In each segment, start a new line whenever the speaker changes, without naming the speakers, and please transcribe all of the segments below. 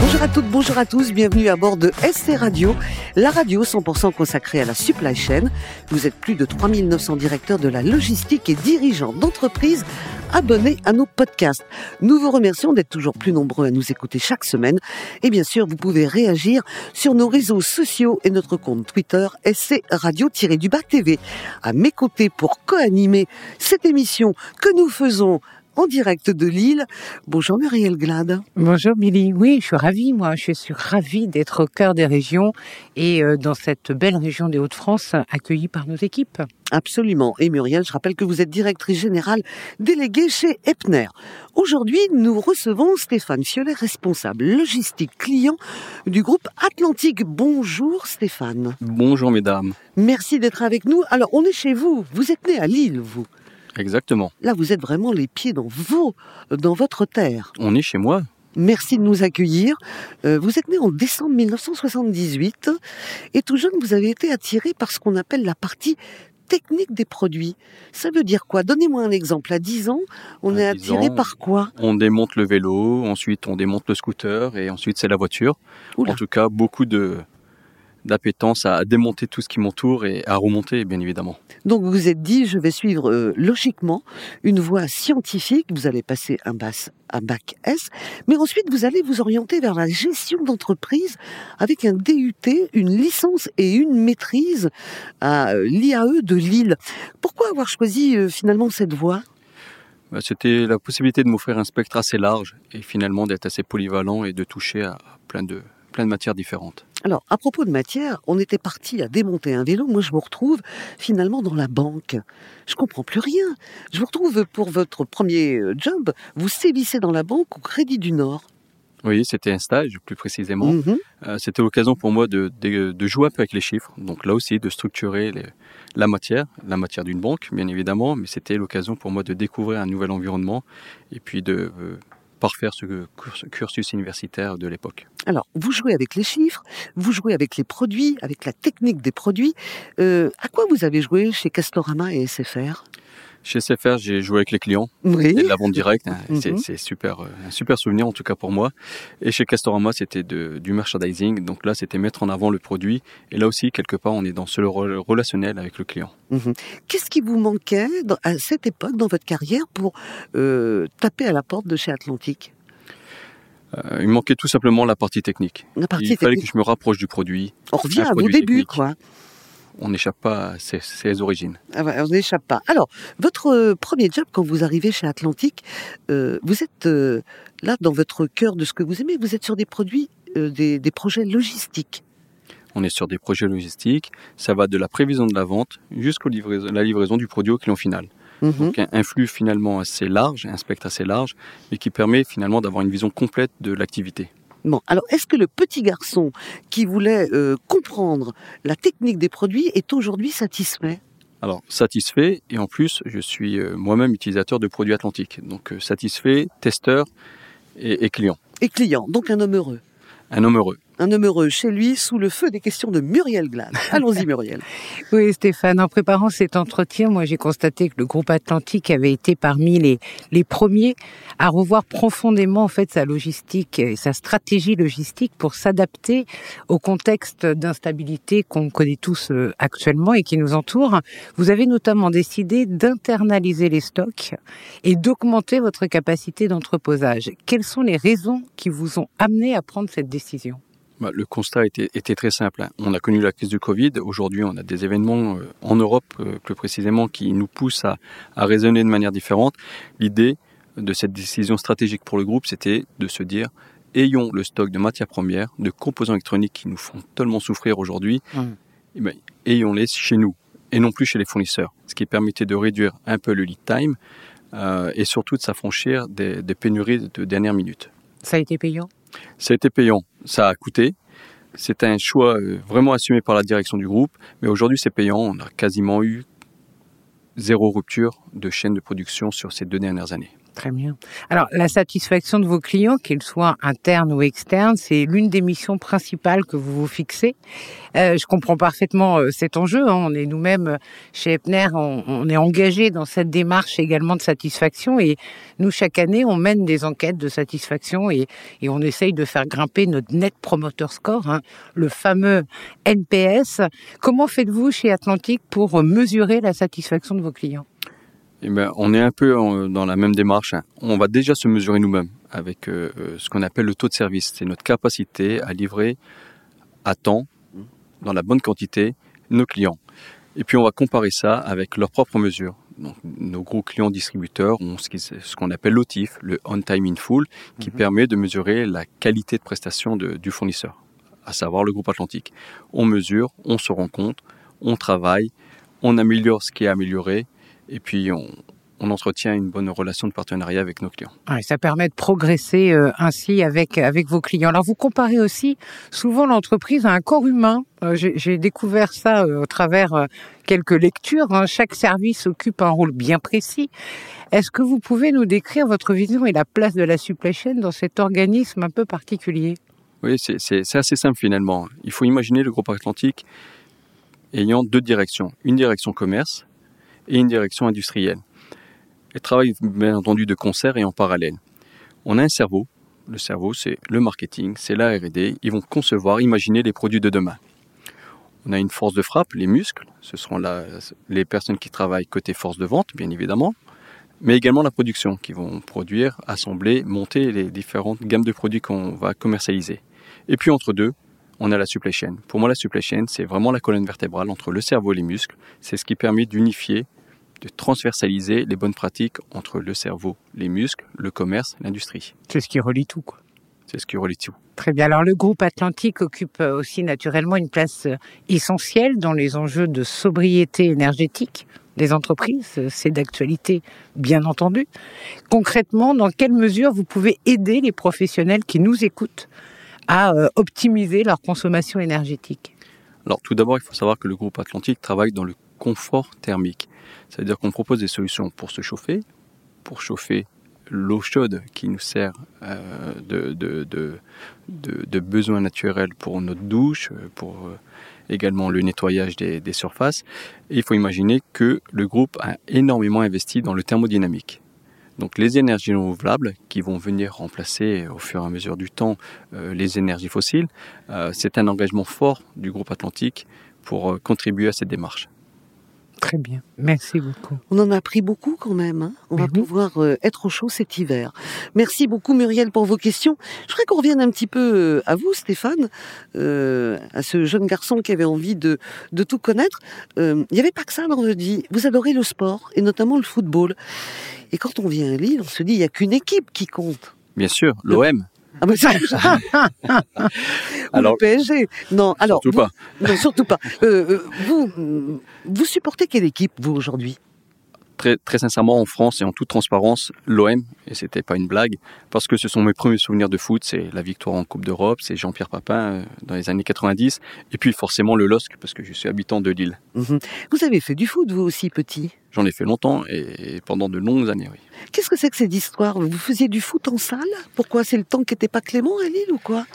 Bonjour à toutes, bonjour à tous, bienvenue à bord de SC Radio, la radio 100% consacrée à la supply chain. Vous êtes plus de 3900 directeurs de la logistique et dirigeants d'entreprise abonnés à nos podcasts. Nous vous remercions d'être toujours plus nombreux à nous écouter chaque semaine. Et bien sûr, vous pouvez réagir sur nos réseaux sociaux et notre compte Twitter SC Radio-du-Bas TV. À mes côtés pour co-animer cette émission que nous faisons en direct de Lille. Bonjour Muriel Glad.
Bonjour Billy. Oui, je suis ravie, moi. Je suis ravie d'être au cœur des régions et euh, dans cette belle région des Hauts-de-France accueillie par nos équipes.
Absolument. Et Muriel, je rappelle que vous êtes directrice générale déléguée chez Epner. Aujourd'hui, nous recevons Stéphane Fiolet, responsable logistique client du groupe Atlantique. Bonjour Stéphane.
Bonjour mesdames.
Merci d'être avec nous. Alors, on est chez vous. Vous êtes né à Lille, vous.
Exactement.
Là, vous êtes vraiment les pieds dans vos, dans votre terre.
On est chez moi.
Merci de nous accueillir. Euh, vous êtes né en décembre 1978 et tout jeune, vous avez été attiré par ce qu'on appelle la partie technique des produits. Ça veut dire quoi? Donnez-moi un exemple. À 10 ans, on
À
est
10
attiré
ans,
par quoi?
On démonte le vélo, ensuite on démonte le scooter et ensuite c'est la voiture.
Oula.
En tout cas, beaucoup de d'appétence à démonter tout ce qui m'entoure et à remonter, bien évidemment.
Donc vous vous êtes dit, je vais suivre euh, logiquement une voie scientifique. Vous allez passer un, bac, un bac S, mais ensuite vous allez vous orienter vers la gestion d'entreprise avec un DUT, une licence et une maîtrise à euh, l'IAE de Lille. Pourquoi avoir choisi euh, finalement cette voie?
Bah, C'était la possibilité de m'offrir un spectre assez large et finalement d'être assez polyvalent et de toucher à plein de, plein de matières différentes.
Alors, à propos de matière, on était parti à démonter un vélo. Moi, je me retrouve finalement dans la banque. Je comprends plus rien. Je vous retrouve pour votre premier euh, job. Vous sévissez dans la banque au Crédit du Nord.
Oui, c'était un stage plus précisément.
Mhm.
Euh, c'était l'occasion pour moi de, de, de jouer un peu avec les chiffres. Donc là aussi, de structurer les- la matière, la matière d'une banque, bien évidemment, mais c'était l'occasion pour moi de découvrir un nouvel environnement et puis de euh, parfaire ce curs- cursus universitaire de l'époque.
Alors, vous jouez avec les chiffres, vous jouez avec les produits, avec la technique des produits. Euh, à quoi vous avez joué chez Castorama et SFR
Chez SFR, j'ai joué avec les clients
Oui.
et de la vente directe. C'est-
Mhm.
C'est super, euh, un super souvenir en tout cas pour moi. Et chez Castorama, c'était du merchandising. Donc là, c'était mettre en avant le produit. Et là aussi, quelque part, on est dans ce re- relationnel avec le client.
Mhm. Qu'est-ce qui vous manquait dans- à cette époque dans votre carrière pour euh, taper à la porte de chez Atlantique?
Euh, il manquait tout simplement la partie technique.
La partie
il fallait que je me rapproche du produit.
On revient à vos débuts, quoi.
On n'échappe pas à ses, ses origines.
Ah ouais, on n'échappe pas. Alors, votre euh, premier job quand vous arrivez chez Atlantique, euh, vous êtes euh, là dans votre cœur de ce que vous aimez. Vous êtes sur des produits, euh, des, des projets logistiques.
On est sur des projets logistiques. Ça va de la prévision de la vente jusqu'à la livraison du produit au client final.
Mhm.
Donc un, un flux finalement assez large, un spectre assez large, et qui permet finalement d'avoir une vision complète de l'activité.
Bon, alors est-ce que le petit garçon qui voulait euh, comprendre la technique des produits est aujourd'hui satisfait?
Alors satisfait, et en plus je suis euh, moi-même utilisateur de produits Atlantiques. Donc euh, satisfait, testeur et, et client.
et client Donc un homme heureux.
Un homme heureux.
Un homme heureux chez lui sous le feu des questions de Muriel Glad. Allons-y Muriel.
Oui, Stéphane, en préparant cet entretien, moi j'ai constaté que le groupe Atlantique avait été parmi les, les premiers à revoir profondément en fait sa logistique et sa stratégie logistique pour s'adapter au contexte d'instabilité qu'on connaît tous euh, actuellement et qui nous entoure. Vous avez notamment décidé d'internaliser les stocks et d'augmenter votre capacité d'entreposage. Quelles sont les raisons qui vous ont amené à prendre cette décision?
Bah, le constat était, était très simple. hein. On a connu la crise du Covid. Aujourd'hui, on a des événements euh, en Europe, euh, plus précisément, qui nous poussent à, à raisonner de manière différente. L'idée de cette décision stratégique pour le groupe, c'était de se dire ayons le stock de matières premières, de composants électroniques qui nous font tellement souffrir aujourd'hui,
Mhm.
eh ben, ayons-les chez nous et non plus chez les fournisseurs. Ce qui permettait de réduire un peu le lead time euh, et surtout de s'affranchir des, des pénuries de dernière minute.
Ça a été payant?
Ça a été payant, ça a coûté. C'est un choix euh, vraiment assumé par la direction du groupe, mais aujourd'hui c'est payant. On a quasiment eu zéro rupture de chaîne de production sur ces deux dernières années.
Très bien. Alors, la satisfaction de vos clients, qu'ils soient internes ou externes, c'est l'une des missions principales que vous vous fixez. Euh, je comprends parfaitement euh, cet enjeu. Hein. On est nous-mêmes euh, chez Epner, on, est engagé dans cette démarche également de satisfaction. Et nous, chaque année, on mène des enquêtes de satisfaction et, et on essaye de faire grimper notre Net Promoter Score, hein, le fameux NPS. Comment faites-vous chez Atlantique pour mesurer la satisfaction de vos clients?
Eh ben, on est un peu dans la même démarche. Hein. On va déjà se mesurer nous-mêmes avec euh, euh, ce qu'on appelle le taux de service. C'est notre capacité à livrer à temps, dans la bonne quantité, nos clients. Et puis on va comparer ça avec leurs propres mesures. Donc, nos gros clients distributeurs ont ce qu'on appelle l'OTIF, le On Time in Full, qui mhm. permet de mesurer la qualité de prestation de, du fournisseur, à savoir le groupe Atlantique. On mesure, on se rend compte, on travaille, on améliore ce qui est amélioré, et puis on, entretient une bonne relation de partenariat avec nos clients.
ça permet de progresser euh, ainsi avec avec vos clients. Alors vous comparez aussi souvent l'entreprise à un corps humain. Euh, j'ai découvert ça euh, au travers quelques lectures. Hein. Chaque service occupe un rôle bien précis. Est-ce que vous pouvez nous décrire votre vision et la place de la supply chain dans cet organisme un peu particulier?
Oui, c'est assez simple finalement. Il faut imaginer le groupe Atlantique ayant deux directions. Une direction commerce et une direction industrielle. Elles travaillent bien entendu de concert et en parallèle. On a un cerveau. Le cerveau, c'est le marketing, c'est la R&D. Ils vont concevoir, imaginer les produits de demain. On a une force de frappe, les muscles. Ce seront les personnes qui travaillent côté force de vente, bien évidemment. Mais également la production, qui vont produire, assembler, monter les différentes gammes de produits qu'on va commercialiser. Et puis entre deux, on a la supply chain. Pour moi, la supply chain, c'est vraiment la colonne vertébrale entre le cerveau et les muscles. C'est ce qui permet d'unifier de transversaliser les bonnes pratiques entre le cerveau, les muscles, le commerce, l'industrie.
C'est ce qui relie tout, quoi.
C'est ce qui relie tout.
Très bien. Alors le groupe Atlantique occupe euh, aussi naturellement une place euh, essentielle dans les enjeux de sobriété énergétique des entreprises. Euh, c'est d'actualité, bien entendu. Concrètement, dans quelle mesure vous pouvez aider les professionnels qui nous écoutent à optimiser leur consommation énergétique?
Alors tout d'abord, il faut savoir que le groupe Atlantique travaille dans le confort thermique. Ça veut dire qu'on propose des solutions pour se chauffer, pour chauffer l'eau chaude qui nous sert euh, de, besoins naturels pour notre douche, pour euh, également le nettoyage des, des surfaces. Et il faut imaginer que le groupe a énormément investi dans le thermodynamique. Donc les énergies renouvelables qui vont venir remplacer au fur et à mesure du temps euh, les énergies fossiles, c'est un engagement fort du groupe Atlantique pour contribuer à cette démarche.
Très bien, merci beaucoup.
On en a appris beaucoup quand même. Hein. On va pouvoir euh, être au chaud cet hiver. Merci beaucoup Muriel pour vos questions. Je voudrais qu'on revienne un petit peu euh, à vous Stéphane, euh, à ce jeune garçon qui avait envie de, de tout connaître. Il n'y avait pas que ça vendredi. Vous adorez le sport et notamment le football. Et quand on vient à Lille, on se dit il n'y a qu'une équipe qui compte.
Bien sûr, l'OM.
Ah bah ça... alors, le PSG. Non, alors.
Surtout pas.
Non, surtout pas. Euh, euh, vous, vous supportez quelle équipe, vous, aujourd'hui?
Très, très, sincèrement, en France et en toute transparence, l'OM, et c'était pas une blague, parce que ce sont mes premiers souvenirs de foot, c'est la victoire en Coupe d'Europe, c'est Jean-Pierre Papin euh, dans les années 90, et puis forcément le LOSC, parce que je suis habitant de Lille.
Mhm. Vous avez fait du foot, vous aussi, petit?
J'en ai fait longtemps, et pendant de longues années, oui.
Qu'est-ce que c'est que cette histoire? Vous faisiez du foot en salle? Pourquoi? C'est le temps qui n'était pas clément à Lille ou quoi?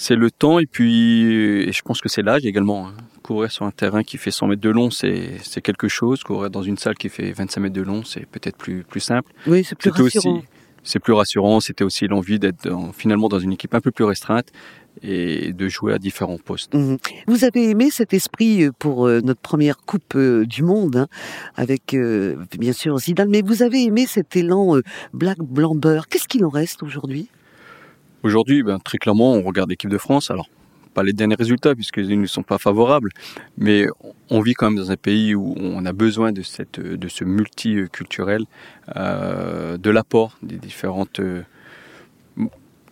C'est le temps et puis et je pense que c'est l'âge également. Hein. Courir sur un terrain qui fait 100 mètres de long, c'est quelque chose. Courir dans une salle qui fait 25 mètres de long, c'est peut-être plus, plus simple.
Oui, c'est plus rassurant.
c'est plus rassurant. C'était aussi l'envie d'être finalement dans une équipe un peu plus restreinte et de jouer à différents postes.
Mhm. Vous avez aimé cet esprit euh, pour euh, notre première Coupe euh, du Monde, hein, avec bien sûr Zidane, mais vous avez aimé cet élan Black Blamber. Qu'est-ce qu'il en reste aujourd'hui?
Aujourd'hui, ben, très clairement, on regarde l'équipe de France. Alors, pas les derniers résultats puisqu'ils ne sont pas favorables, mais on vit quand même dans un pays où on a besoin de, cette, de ce multiculturel, euh, de l'apport des différentes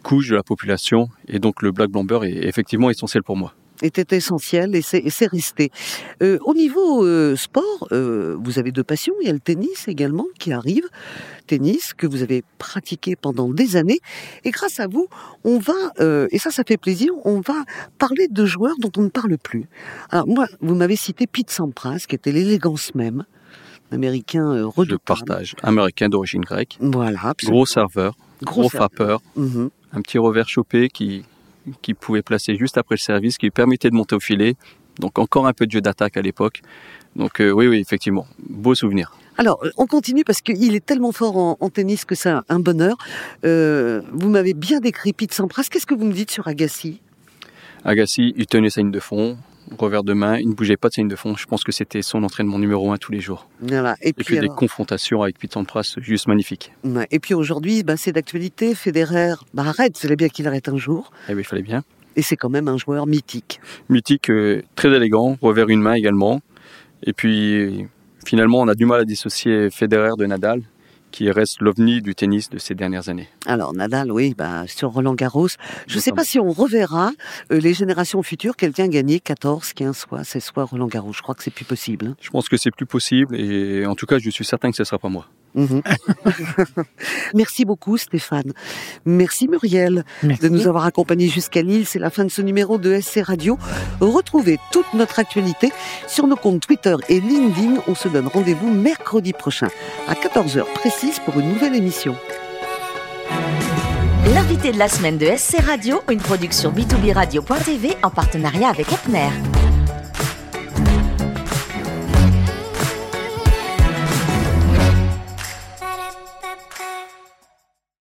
couche de la population. Et donc le Black Blamber est effectivement essentiel pour moi
était essentiel et c'est resté. Euh, au niveau euh, sport, euh, vous avez deux passions. Il y a le tennis également qui arrive, tennis que vous avez pratiqué pendant des années. Et grâce à vous, on va, et ça, ça fait plaisir, on va parler de joueurs dont on ne parle plus. Alors moi, vous m'avez cité Pete Sampras, qui était l'élégance même américain redoutable.
Je partage. Américain d'origine grecque.
Voilà, absolument.
Gros serveur,
Gros
gros,
serveur. Mhm.
un petit revers chopé qui, qui pouvait placer juste après le service, qui lui permettait de monter au filet. Donc encore un peu de jeu d'attaque à l'époque. Donc euh, oui, oui, effectivement, beau souvenir.
Alors, euh, on continue parce qu'il est tellement fort en, en tennis que c'est un, un bonheur. Euh, vous m'avez bien décrit Pete Sampras. Qu'est-ce que vous me dites sur Agassi?
Agassi, il tenait sa ligne de fond, revers de main, il ne bougeait pas de ligne de fond. Je pense que c'était son entraînement numéro un tous les jours.
Voilà. Et
Et
puis,
puis des confrontations avec Pete Sampras juste magnifiques.
Ouais. Et puis aujourd'hui, bah, c'est d'actualité. Federer, bah, arrête, c'est bien qu'il arrête un jour.
Eh oui, il fallait bien.
Et c'est quand même un joueur mythique.
Mythique, euh, très élégant, revers une main également. Et puis finalement, on a du mal à dissocier Federer de Nadal, qui reste l'ovni du tennis de ces dernières années.
Alors Nadal, oui, bah, sur Roland Garros. Je ne sais pas si on reverra euh, les générations futures, quelqu'un gagner 14, 15 fois, 16 fois Roland Garros. Je crois que c'est plus possible. hein.
Je pense que c'est plus possible et en tout cas, je suis certain que ce ne sera pas moi.
Mhm. Merci beaucoup Stéphane. Merci Muriel
Merci.
de nous avoir accompagnés jusqu'à Lille. C'est la fin de ce numéro de SC Radio. Retrouvez toute notre actualité sur nos comptes Twitter et LinkedIn. On se donne rendez-vous mercredi prochain à 14h précise pour une nouvelle émission.
L'invité de la semaine de SC Radio, une production b2b radio.tv en partenariat avec Epner.